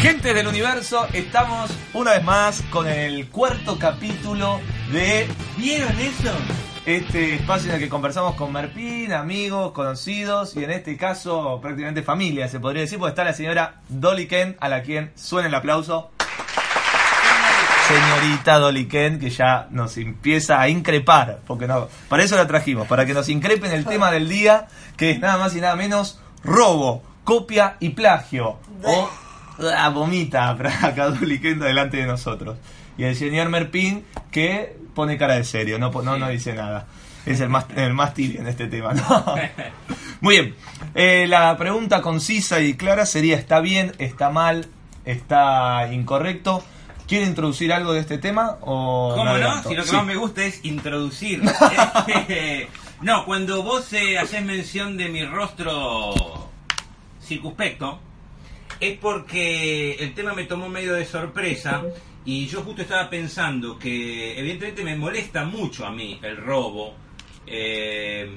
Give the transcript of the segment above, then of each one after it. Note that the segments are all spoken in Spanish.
Gente del universo, estamos una vez más con el cuarto capítulo de ¿Vieron eso? este espacio en el que conversamos con Merpín, amigos, conocidos y en este caso prácticamente familia, se podría decir, porque está la señora Dolly Kent, a la quien suena el aplauso. Señorita Dolly Kent, que ya nos empieza a increpar, porque no, para eso la trajimos, para que nos increpe en el tema del día, que es nada más y nada menos robo, copia y plagio. O vomita acá Dolly Kent delante de nosotros. Y el señor Merpín que pone cara de serio, no, no, no dice nada. Es el más, el más tibio en este tema, ¿no? Muy bien. Eh, la pregunta concisa y clara sería, ¿está bien, está mal, está incorrecto? ¿Quiere introducir algo de este tema o ¿Cómo no? Si lo que Sí. más me gusta es introducir. No, cuando vos eh, haces mención de mi rostro circunspecto, es porque el tema me tomó medio de sorpresa y yo justo estaba pensando que evidentemente me molesta mucho a mí el robo. eh,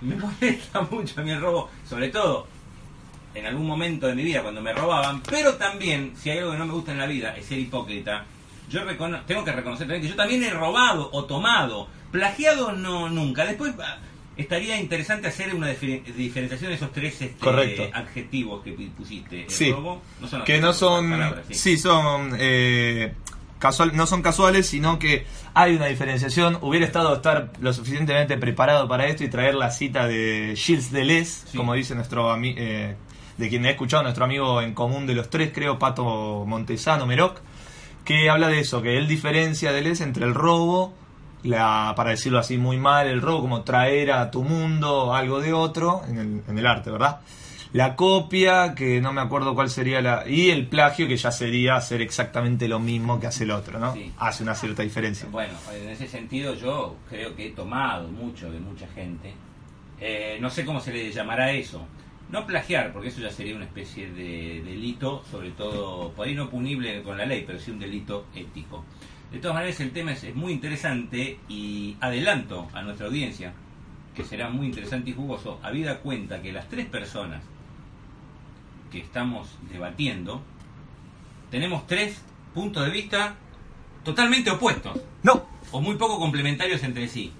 me molesta mucho a mí el robo, sobre todo en algún momento de mi vida cuando me robaban, pero también, si hay algo que no me gusta en la vida, es ser hipócrita. Yo tengo que reconocer también que yo también he robado o tomado, plagiado no nunca. Después estaría interesante hacer una difer- diferenciación de esos tres este, Correcto. adjetivos que pu- pusiste. El Sí. robo, no son que no son palabras, sí, son eh, casual no son casuales sino que hay una diferenciación hubiera estado estar lo suficientemente preparado para esto y traer la cita de Gilles Deleuze Sí. como dice nuestro ami- eh, de quien he escuchado nuestro amigo en común de los tres creo Pato Montesano Meroc que habla de eso que él diferencia Deleuze entre el robo la, para decirlo así muy mal, el robo como traer a tu mundo algo de otro en el, en el arte, ¿verdad? La copia, que no me acuerdo cuál sería la... Y el plagio, que ya sería hacer exactamente lo mismo que hace el otro, ¿no? Sí. Hace una cierta diferencia. Bueno, en ese sentido yo creo que he tomado mucho de mucha gente. Eh, no sé cómo se le llamará eso. No plagiar, porque eso ya sería una especie de delito, sobre todo, por ahí no punible con la ley, pero sí un delito ético. De todas maneras, el tema es, es muy interesante y adelanto a nuestra audiencia que será muy interesante y jugoso, habida cuenta que las tres personas que estamos debatiendo tenemos tres puntos de vista totalmente opuestos. No, o muy poco complementarios entre sí.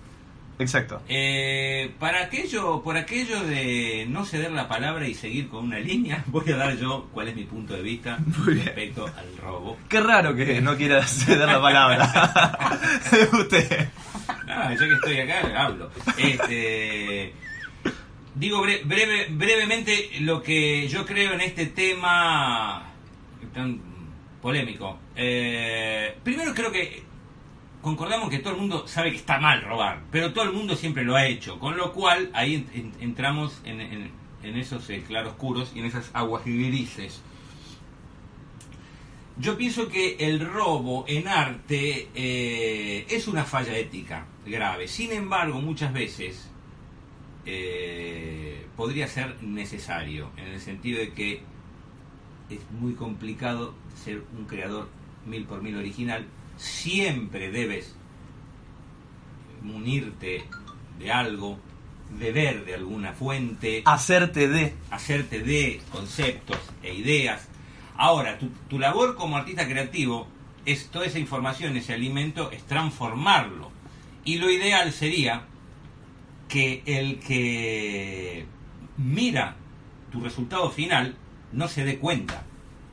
Exacto. Eh, para aquello, por aquello de no ceder la palabra y seguir con una línea, voy a dar yo cuál es mi punto de vista respecto al robo. Qué raro que no quiera ceder la palabra. Usted. Ah, ya que estoy acá, hablo. Este, digo bre- breve, brevemente lo que yo creo en este tema tan polémico. Eh, primero creo que concordamos que todo el mundo sabe que está mal robar, pero todo el mundo siempre lo ha hecho, con lo cual ahí en- en- entramos en, en- en esos eh, claroscuros y en esas aguas grises. Yo pienso que el robo en arte eh, es una falla ética grave. Sin embargo, muchas veces eh, podría ser necesario, en el sentido de que es muy complicado ser un creador mil por mil original. Siempre debes munirte de algo, beber de alguna fuente Hacerte de. hacerte de conceptos e ideas. Ahora, tu, tu labor como artista creativo es toda esa información, ese alimento, es transformarlo. Y lo ideal sería que el que mira tu resultado final no se dé cuenta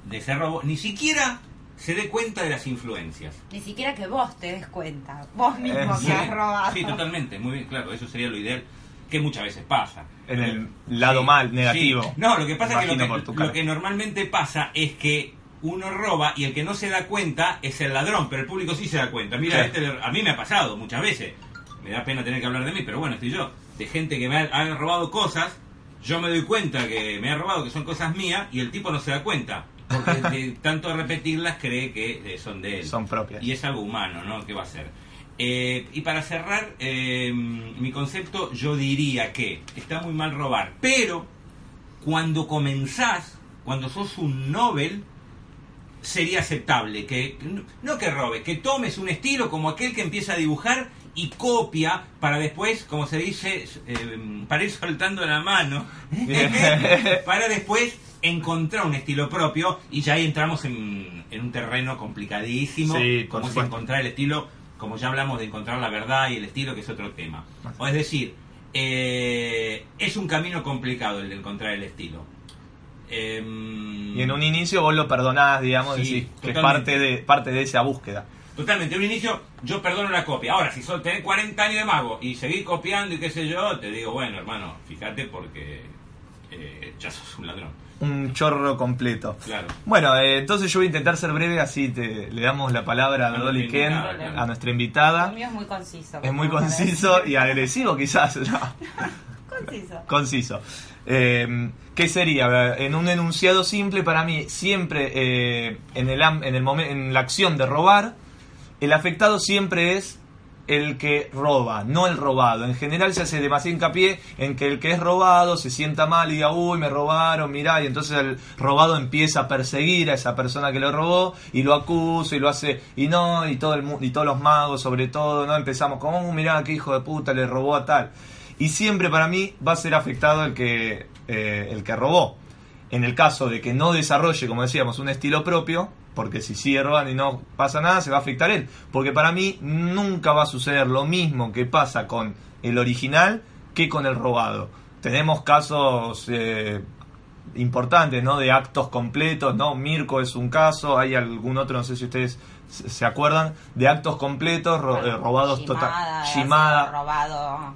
de ese robo, ni siquiera se dé cuenta de las influencias. Ni siquiera que vos te des cuenta. Vos mismo Eh, que sí. has robado. Sí, totalmente, muy bien, claro, eso sería lo ideal, que muchas veces pasa. En el lado mal, negativo. sí. No, lo que pasa es que, lo que lo que normalmente pasa es que uno roba y el que no se da cuenta es el ladrón, pero el público sí se da cuenta. Mira, Sí. este le- a mí me ha pasado muchas veces. Me da pena tener que hablar de mí, pero bueno, estoy yo. De gente que me ha, ha robado cosas, yo me doy cuenta que me ha robado, que son cosas mías, y el tipo no se da cuenta. Porque de tanto repetirlas cree que eh, son de él. Son propias. Y es algo humano, ¿no? ¿Qué va a ser? Eh, y para cerrar eh, mi concepto, yo diría que está muy mal robar, pero cuando comenzás, cuando sos un Nobel, sería aceptable que, no que robes, que tomes un estilo como aquel que empieza a dibujar y copia para después, como se dice, eh, para ir soltando la mano, para después encontrar un estilo propio y ya ahí entramos en, en un terreno complicadísimo, Sí, como es supuesto. encontrar el estilo, como ya hablamos de encontrar la verdad y el estilo, que es otro tema. O es decir, eh, es un camino complicado el de encontrar el estilo. Em, Y en un inicio vos lo perdonás, digamos, Sí, decís que es parte de, parte de esa búsqueda. Totalmente, en un inicio yo perdono la copia. Ahora, si sos, tenés 40 años de mago y seguís copiando y qué sé yo, te digo, bueno, hermano, fíjate porque eh, ya sos un ladrón. Un chorro completo. Claro. Bueno, eh, entonces yo voy a intentar ser breve, así te, le damos la palabra a A Dolly Ken, invitada, a nuestra El invitada. mío es muy conciso. Es muy conciso decir. y agresivo quizás. ¿no? Conciso. Conciso. Eh, ¿Qué sería? En un enunciado simple, para mí, siempre eh, en, el, en, el momen- en la acción de robar, el afectado siempre es el que roba, no el robado. En general se hace demasiado hincapié en que el que es robado se sienta mal y diga, uy, me robaron, mirá, y entonces el robado empieza a perseguir a esa persona que lo robó y lo acusa y lo hace, y no, y, todo el, y todos los magos sobre todo, no empezamos como, "Uh, mirá, qué hijo de puta le robó a tal. Y siempre para mí va a ser afectado el que, eh, el que robó. En el caso de que no desarrolle, como decíamos, un estilo propio, porque si sigue robando y no pasa nada, se va a afectar él. Porque para mí nunca va a suceder lo mismo que pasa con el original que con el robado. Tenemos casos eh, importantes, ¿no? De actos completos, ¿no? Mirko es un caso, hay algún otro, no sé si ustedes se acuerdan, de actos completos ro- eh, robados total. Shimada, robado.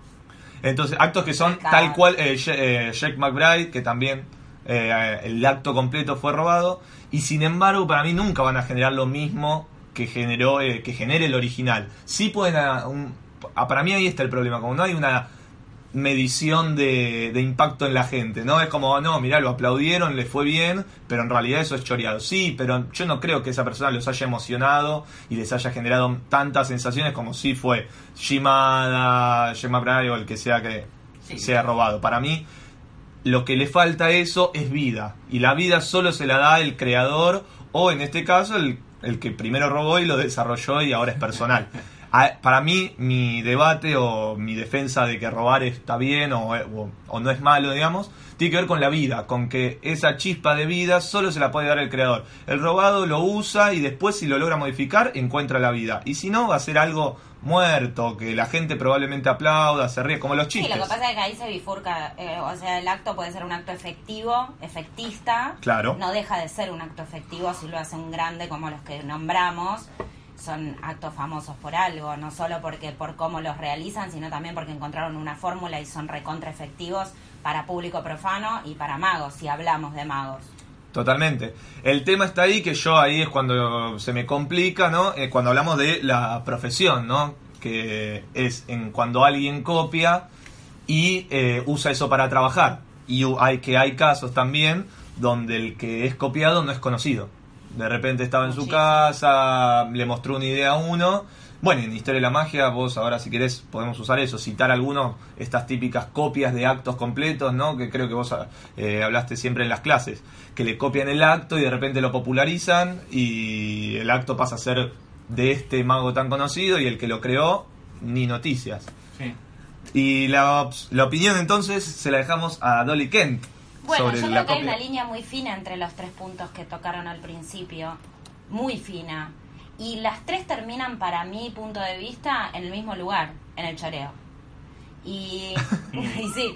Entonces, actos que son Acá. tal cual eh, eh, Jack McBride, que también eh, el acto completo fue robado, y sin embargo, para mí nunca van a generar lo mismo que generó eh, que genere el original. Sí pueden, ah, un- ah, para mí ahí está el problema, como no hay una medición de, de impacto en la gente, ¿no? Es como, no, mirá, lo aplaudieron, le fue bien, pero en realidad eso es choreado. Sí, pero yo no creo que esa persona los haya emocionado y les haya generado tantas sensaciones como si fue Shimada, Gemma Bray o el que sea que Sí. sea robado. Para mí, lo que le falta a eso es vida. Y la vida solo se la da el creador o en este caso el, el que primero robó y lo desarrolló y ahora es personal. A- Para mí, mi debate o mi defensa de que robar está bien o, o- o no es malo, digamos, tiene que ver con la vida, con que esa chispa de vida solo se la puede dar el creador. El robado lo usa y después si lo logra modificar, encuentra la vida. Y si no, va a ser algo muerto, que la gente probablemente aplauda, se ríe, como los Sí, chistes. lo que pasa es que ahí se bifurca, eh, o sea, el acto puede ser un acto efectivo, efectista. Claro. No deja de ser un acto efectivo si lo hace un grande como los que nombramos. Son actos famosos por algo, no solo porque por cómo los realizan, sino también porque encontraron una fórmula y son recontra efectivos para público profano y para magos, si hablamos de magos. Totalmente. El tema está ahí que yo ahí es cuando se me complica, ¿no? Eh, cuando hablamos de la profesión, ¿no? Que es en cuando alguien copia y eh, usa eso para trabajar. Y hay que hay casos también donde el que es copiado no es conocido. De repente estaba en su casa, le mostró una idea a uno. Bueno, en Historia de la Magia, vos ahora si querés podemos usar eso, citar algunos, estas típicas copias de actos completos, ¿no? Que creo que vos eh, hablaste siempre en las clases, que le copian el acto y de repente lo popularizan y el acto pasa a ser de este mago tan conocido y el que lo creó, ni noticias. Sí. Y la, la opinión entonces se la dejamos a Dolly Kent Bueno, sobre yo la creo que hay una línea muy fina entre los tres puntos que tocaron al principio, muy fina. Y las tres terminan, para mi punto de vista, en el mismo lugar, en el choreo. Y, y sí,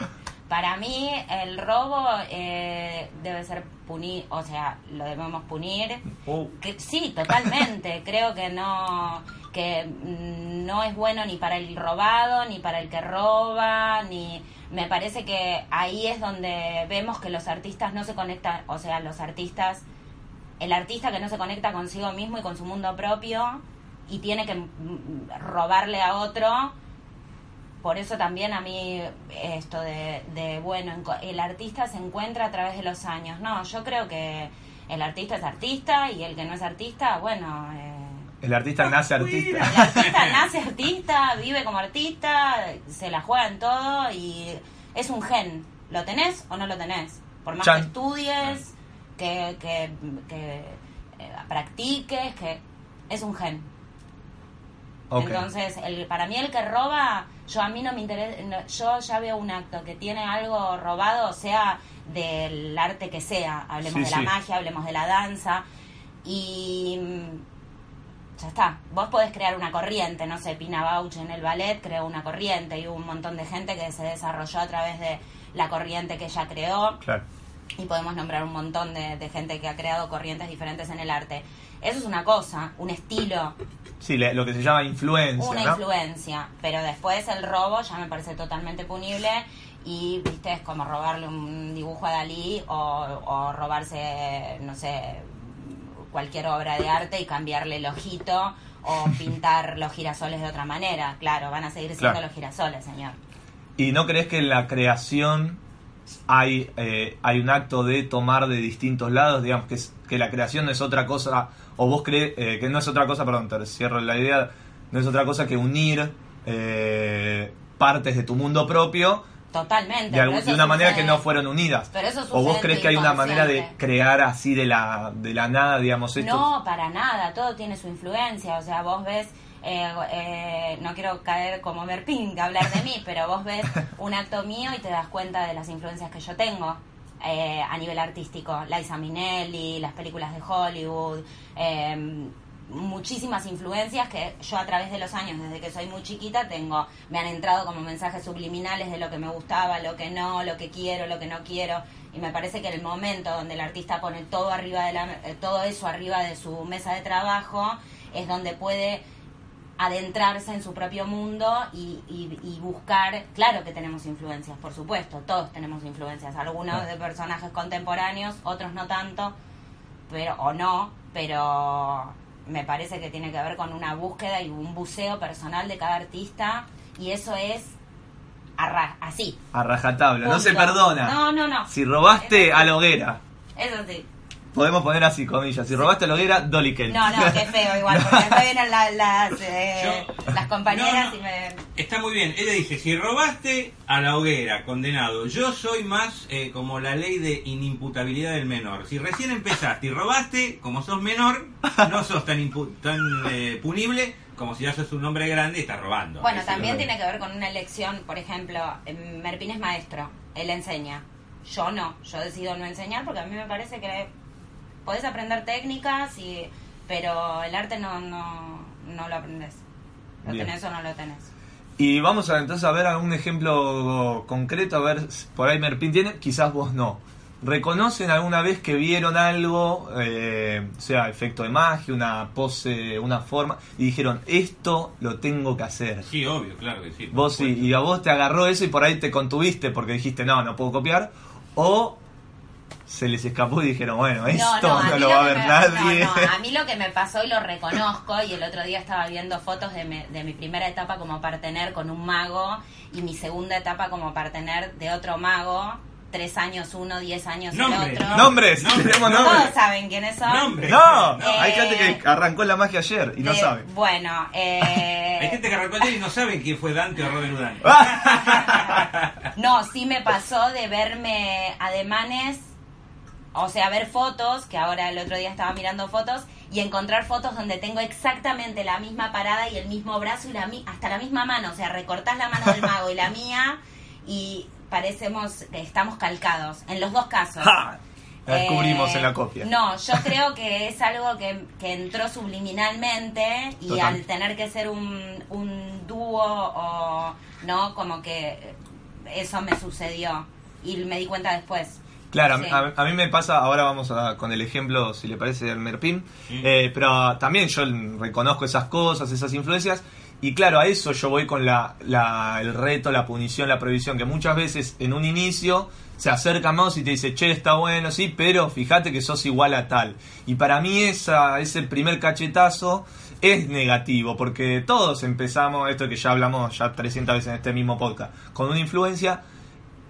para mí el robo eh, debe ser punir, o sea, lo debemos punir. Oh. Que, sí, totalmente. Creo que no que no es bueno ni para el robado, ni para el que roba, ni me parece que ahí es donde vemos que los artistas no se conectan, o sea, los artistas el artista que no se conecta consigo mismo y con su mundo propio y tiene que mm, robarle a otro. Por eso también a mí esto de, de, bueno, el artista se encuentra a través de los años. No, yo creo que el artista es artista y el que no es artista, bueno, eh, El artista nace el artista. artista nace artista, vive como artista, se la juega en todo y es un gen. ¿Lo tenés o no lo tenés? Por más Chan. que estudies, que, que, que, eh, practiques, que es un gen. Ok. Entonces, el, para mí el que roba, yo a mí no me interesa, no- yo ya veo un acto que tiene algo robado, sea del arte que sea. Hablemos Sí, de la sí. magia, hablemos de la danza. Y mm, ya está. Vos podés crear una corriente, no sé, Pina Bausch en el ballet creó una corriente y hubo un montón de gente que se desarrolló a través de la corriente que ella creó Claro. Y podemos nombrar un montón de, de gente que ha creado corrientes diferentes en el arte. Eso es una cosa, un estilo, Sí, lo que se llama influencia, una ¿no? influencia, pero después el robo ya me parece totalmente punible y, viste, es como robarle un dibujo a Dalí o, o robarse, no sé, cualquier obra de arte y cambiarle el ojito o pintar los girasoles de otra manera. Claro, van a seguir siendo Claro. los girasoles, señor. ¿Y no crees que la creación hay, eh, hay un acto de tomar de distintos lados? Digamos que, es- que la creación no es otra cosa, o vos crees eh, que no es otra cosa, perdón, te cierro la idea, no es otra cosa que unir eh, partes de tu mundo propio Totalmente. de, algún- una manera que no fueron unidas. Pero eso ¿O vos crees que hay una manera de crear así de la, de la nada, digamos, esto? No, para nada, todo tiene su influencia, o sea, vos ves, eh, eh, no quiero caer como Merpin, hablar de mí, pero vos ves un acto mío y te das cuenta de las influencias que yo tengo eh, a nivel artístico, Liza Minnelli, las películas de Hollywood, eh, muchísimas influencias que yo a través de los años, desde que soy muy chiquita, tengo, me han entrado como mensajes subliminales de lo que me gustaba, lo que no, lo que quiero, lo que no quiero, y me parece que el momento donde el artista pone todo arriba de la, eh, todo eso arriba de su mesa de trabajo es donde puede adentrarse en su propio mundo y, y- y buscar, claro que tenemos influencias, por supuesto, todos tenemos influencias, algunos de personajes contemporáneos, otros no tanto, pero o no, pero me parece que tiene que ver con una búsqueda y un buceo personal de cada artista y eso es así. A rajatabla, no se perdona. No, no, no. Si robaste a la hoguera, Eso sí. Podemos poner así comillas, si robaste a la hoguera, Dolly Kelly. No, no, qué feo igual, porque después vienen la- las, eh, Yo- las compañeras No, no. y me... Está muy bien. Ella dice, si robaste a la hoguera, condenado, yo soy más eh, como la ley de inimputabilidad del menor. Si recién empezaste y robaste, como sos menor, no sos tan, impu- tan eh, punible como si ya sos un hombre grande y estás robando. Bueno, también tiene que ver con una elección, por ejemplo, em, Merpín es maestro, él enseña, yo no, yo decido no enseñar porque a mí me parece que podés aprender técnicas, y, pero el arte no, no, no lo aprendes, lo Bien. tenés o no lo tenés. Y vamos a entonces a ver algún ejemplo concreto, a ver, si por ahí Merpin tiene, quizás vos no. ¿Reconocen alguna vez que vieron algo, eh, sea efecto de magia, una pose, una forma, y dijeron, esto lo tengo que hacer? Sí, obvio, claro que sí. Vos sí, supuesto. y a vos te agarró eso y por ahí te contuviste porque dijiste, no, no puedo copiar, o se les escapó y dijeron, bueno, esto no, mí lo va a ver me- nadie. no, no, a mí lo que me pasó y lo reconozco, y el otro día estaba viendo fotos de mi, de mi primera etapa como partener con un mago y mi segunda etapa como partener de otro mago, tres años uno, diez años Nombre, el otro. Nombres, Nombres. tenemos Todos nombres. saben quiénes son. Nombre. No, Eh, hay gente que arrancó la magia ayer y no De- sabe. Bueno, eh, Hay gente que arrancó ayer y no saben quién fue Dante o Robert Houdin. No, sí me pasó de verme ademanes, o sea, ver fotos, que ahora el otro día estaba mirando fotos, y encontrar fotos donde tengo exactamente la misma parada y el mismo brazo y la mi- hasta la misma mano. O sea, recortás la mano del mago y la mía y parecemos que estamos calcados, en los dos casos. ¡Ja! La descubrimos Eh, en la copia. No, yo creo que es algo que, que entró subliminalmente y Total. al tener que ser un, un dúo o no, como que eso me sucedió y me di cuenta después. Claro, a- Sí. a, a mí me pasa, ahora vamos a, con el ejemplo, si le parece, del Merpim, Sí. eh, pero también yo reconozco esas cosas, esas influencias, y claro, a eso yo voy con la, la- el reto, la punición, la prohibición, que muchas veces en un inicio se acerca más y te dice, che, está bueno, sí, pero fíjate que sos igual a tal. Y para mí esa, ese primer cachetazo es negativo, porque todos empezamos, esto que ya hablamos ya 300 veces en este mismo podcast, con una influencia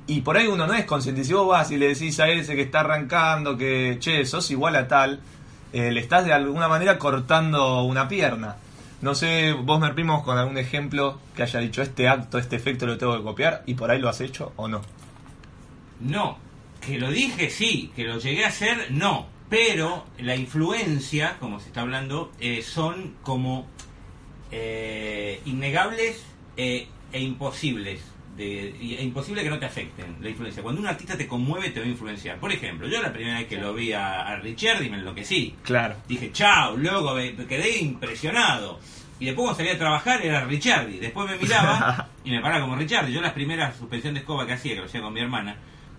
y por ahí uno no es consciente. Si vos vas y le decís a ese que está arrancando que, che, sos igual a tal, eh, le estás de alguna manera cortando una pierna. No sé, vos me primos con algún ejemplo que haya dicho este acto, este efecto lo tengo que copiar y por ahí lo has hecho o no. No, que lo dije sí, que lo llegué a hacer no, pero la influencia, como se está hablando, eh, son como eh, innegables eh, e imposibles. De y- e imposible que no te afecten la influencia. Cuando un artista te conmueve, te va a influenciar. Por ejemplo, yo la primera vez que lo vi a, a Richardi me enloquecí. Claro. Dije, chao, me, me quedé impresionado. Y después cuando salí a trabajar era Richardi. Después me miraba y me paraba como Richardi. Yo las primeras suspensión de escoba que hacía, que lo hacía con mi hermana,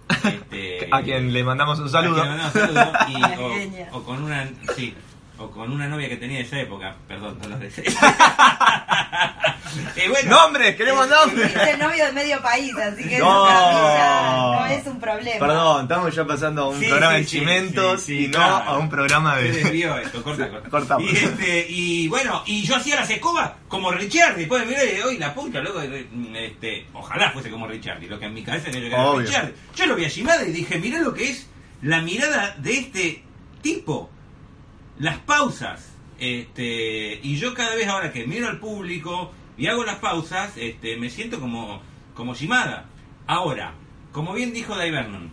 este, A quien le mandamos un saludo. a quien le mandamos saludo, y- Navideña. o, o con una sí, o con una novia que tenía de esa época, perdón, no los de Eh, bueno, ¡Nombres! ¡Queremos nombres! Es el novio de medio país, así que No. no es un problema. Perdón, estamos ya pasando a un Sí, programa sí, de chimentos sí, sí, y no claro. a un programa de. esto, corta, corta. Cortamos. Y, este, y bueno, y yo hacía las escobas como Richard, después me miré y hoy la puta, loco, este, ojalá fuese como Richard, y lo que en mi cabeza que yo Obvio. Richard. Yo lo vi a Shimada y dije, mirá lo que es la mirada de este tipo, las pausas, este, y yo cada vez ahora que miro al público y hago las pausas, este, me siento como, como Shimada. Ahora, como bien dijo Dai Vernon,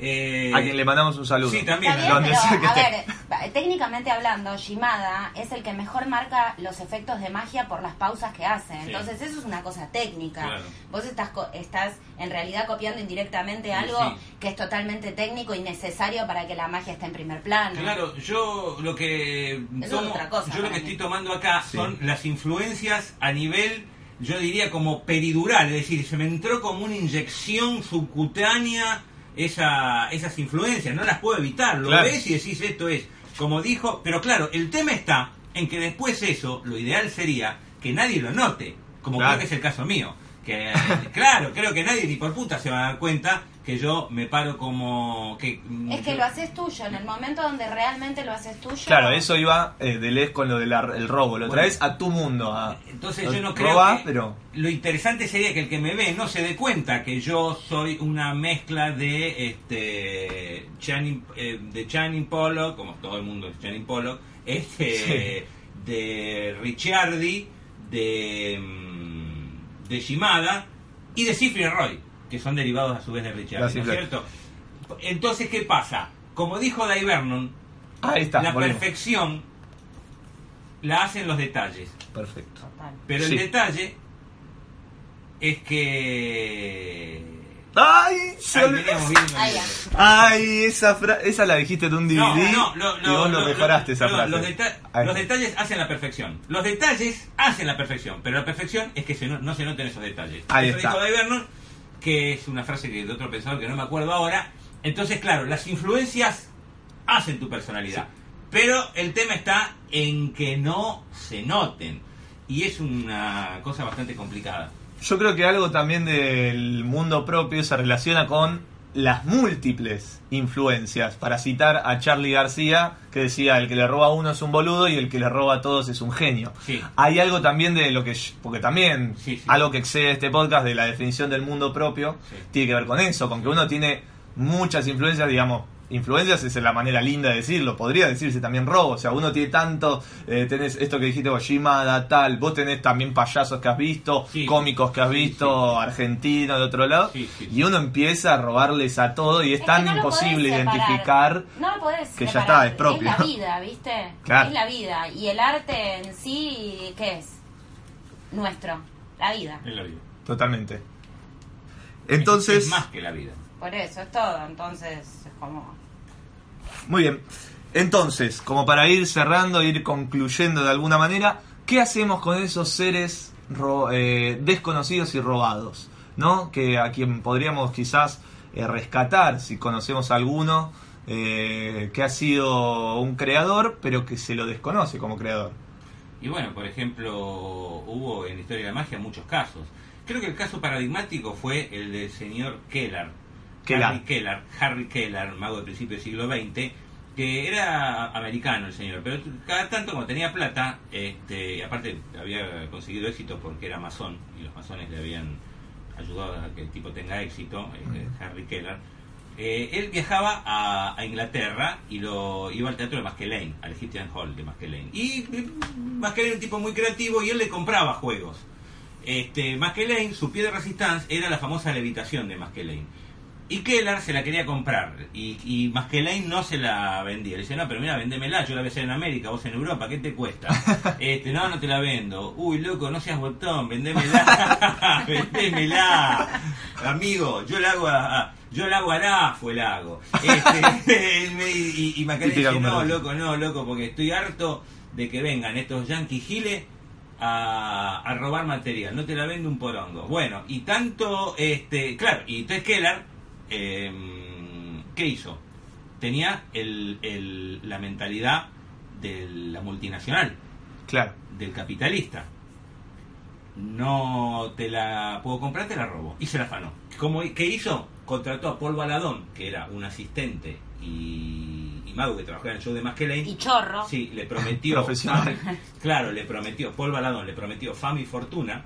eh, A quien le mandamos un saludo. Sí, también. Está bien, Donde pero, sea que a esté. ver, técnicamente hablando, Shimada es el que mejor marca los efectos de magia por las pausas que hace. Sí. Entonces, eso es una cosa técnica. Claro. Vos estás, co- estás en realidad copiando indirectamente algo sí. que es totalmente técnico y necesario para que la magia esté en primer plano. Claro, yo lo que Eso es tomo- otra cosa yo lo que mí. estoy tomando acá Sí. son las influencias a nivel, yo diría como peridural, es decir, se me entró como una inyección subcutánea esa, esas influencias, no las puedo evitar, lo Claro. ves y decís esto es, como dijo, pero claro, el tema está en que después eso, lo ideal sería que nadie lo note, como Claro. creo que es el caso mío. Que, claro, creo que nadie ni por puta se va a dar cuenta que yo me paro como... Que, mm, Es que yo- lo haces tuyo, en el momento donde realmente lo haces tuyo. Claro, eso iba eh, de Les con lo del robo. Lo Bueno. traes a tu mundo. A, Entonces lo yo no creo que pero lo interesante sería que el que me ve no se dé cuenta que yo soy una mezcla de este Channing, eh, de Channing Pollock, como todo el mundo es Channing Pollock, este de Ricciardi, de mm, de Shimada y de Siegfried Roy, que son derivados a su vez de La Ricciardi, ¿no es cierto? Entonces, ¿qué pasa? Como dijo Dai Vernon, ahí está. la volvemos. perfección la hacen los detalles. Perfecto. Total. Pero Sí. el detalle es que. ¡Ay! se olvidó. veníamos. Ay, esa, fra- esa la dijiste de un DVD No, no, lo- y lo- vos lo lo- mejoraste esa frase. Los, deta- Ahí los está. detalles hacen la perfección. Los detalles hacen la perfección, pero la perfección es que se no, no se noten esos detalles. Ahí Eso está. dijo Dave Vernon, que es una frase que de otro pensador que no me acuerdo ahora. Entonces, claro, las influencias hacen tu personalidad. Pero el tema está en que no se noten. Y es una cosa bastante complicada. Yo creo que algo también del mundo propio se relaciona con las múltiples influencias. Para citar a Charlie García, que decía, el que le roba a uno es un boludo y el que le roba a todos es un genio. Sí. Hay algo también de lo que... Porque también Sí, sí. algo que excede este podcast de la definición del mundo propio tiene que ver con eso, con que uno tiene muchas influencias, digamos... Influencias es la manera linda de decirlo, podría decirse también robo, o sea, uno tiene tanto, eh, tenés esto que dijiste vos, Shimada, tal, vos tenés también payasos que has visto, Sí. cómicos que has Sí, visto, sí. argentinos de otro lado, Sí, sí, sí. y uno empieza a robarles a todo y es, Es tan no imposible identificar. No lo podés que ya está, es propio. la vida, ¿viste? Claro. Es la vida. Y el arte en sí, ¿qué es? Nuestro. La vida. En la vida. Totalmente. Entonces, Es más que la vida. Por eso es todo. Entonces, es como. Muy bien. Entonces, como para ir cerrando, ir concluyendo de alguna manera, ¿qué hacemos con esos seres eh, desconocidos y robados? ¿No? Que a quien podríamos quizás eh, rescatar, si conocemos a alguno, eh, que ha sido un creador, pero que se lo desconoce como creador. Y bueno, por ejemplo, hubo en la historia de la magia muchos casos. Creo que el caso paradigmático fue el del señor Kellar. Harry Kellar, Harry Kellar, mago del principio del siglo XX, que era americano el señor, pero cada tanto como tenía plata, este, y aparte había conseguido éxito porque era masón, y los masones le habían ayudado a que el tipo tenga éxito, este, Harry Kellar, eh, él viajaba a, a Inglaterra y lo iba al teatro de Maskelyne, al Egyptian Hall de Maskelyne. Y eh, Maskelyne era un tipo muy creativo y él le compraba juegos. Este, Maskelyne, su pie de resistance era la famosa levitación de Maskelyne. Y Kellar se la quería comprar y, y Maskelyne no se la vendía. Le dice, no, pero mira, vendémela, yo la voy a hacer en América, vos en Europa, ¿qué te cuesta? Este, no, no te la vendo. Uy, loco, no seas botón, vendémela, vendémela. Amigo, yo la hago a, yo la hago a la, fue la hago. Este, y, y Maskelyne Típica dice, no, loco, no, loco, porque estoy harto de que vengan estos yankees giles a, a robar material, no te la vende un porongo. Bueno, y tanto, este, claro, y entonces Kellar, eh, ¿qué hizo? Tenía el, el- la mentalidad de la multinacional, Claro. del capitalista. No te la puedo comprar, te la robo. Y se la afanó. ¿Cómo, ¿Qué hizo? Contrató a Paul Baladón, que era un asistente y, y mago que trabajaba en el show de Maskelyne. Y chorro. Sí, le prometió. Profesional. Claro, le prometió, Paul Baladón le prometió fama y fortuna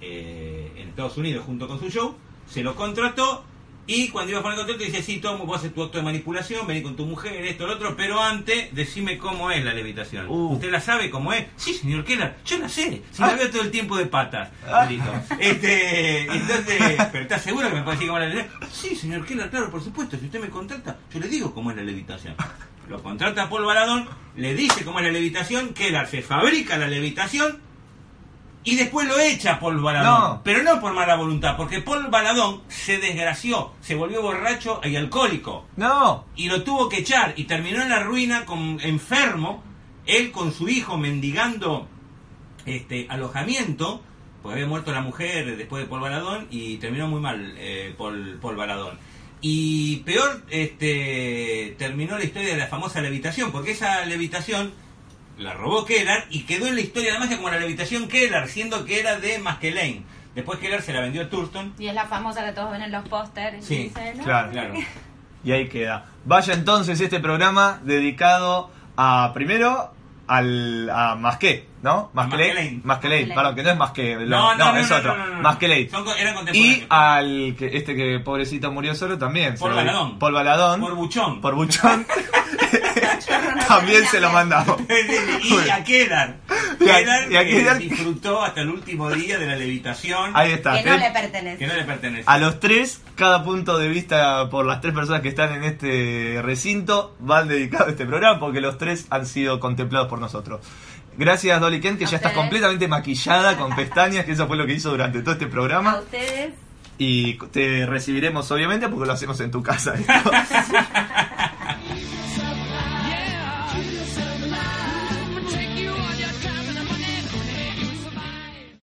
eh, en Estados Unidos junto con su show. Se lo contrató y cuando iba a poner el contrato dice: Sí, tomo, vos haces tu acto de manipulación, vení con tu mujer, esto, lo otro, pero antes decime cómo es la levitación. Uh. ¿Usted la sabe cómo es? Sí, señor Keller, yo la sé. Si Ah. la veo todo el tiempo de patas. Ah. Listo. Este, entonces, ¿pero estás seguro que me puede decir cómo es la levitación? Sí, señor Keller, claro, por supuesto. Si usted me contrata, yo le digo cómo es la levitación. Lo contrata Paul Baladón, le dice cómo es la levitación, Keller se fabrica la levitación y después lo echa Paul Baladón. No. Pero no por mala voluntad, porque Paul Baladón se desgració, se volvió borracho y alcohólico No. y lo tuvo que echar y terminó en la ruina con enfermo, él con su hijo mendigando este alojamiento, porque había muerto la mujer después de Paul Baladón y terminó muy mal eh, Paul, Paul Baladón. Y peor este terminó la historia de la famosa levitación, porque esa levitación la robó Kellar y quedó en la historia de la magia como la levitación Kellar, siendo que era de Maskelyne. Después Kellar se la vendió a Thurston. Y es la famosa que todos ven en los pósters. Sí, y dice, ¿no? claro. Claro. Y ahí queda. Vaya entonces este programa dedicado a primero al a Masqué, ¿no? Masqueley. Masqueley. Masqueley, Masqueley. perdón, que no es Masqué, no, No, no, no, es no, otro. no, no, no. Masqueley. Son co- eran Y al que este que pobrecito murió solo también. Paul lo- Baladón. Paul Baladón. Por buchón. Por buchón. También se lo mandamos. y a Kellar. Y a- Kellar y a que Kellar- disfrutó hasta el último día de la levitación Ahí está. Que no Ten- le pertenece. que no le pertenece. A los tres, cada punto de vista por las tres personas que están en este recinto van dedicados a este programa porque los tres han sido contemplados por nosotros. Gracias Dolly Kent, que A ya está ustedes. completamente maquillada con pestañas, que eso fue lo que hizo durante todo este A programa. ustedes. Y te recibiremos obviamente porque lo hacemos en tu casa. esto.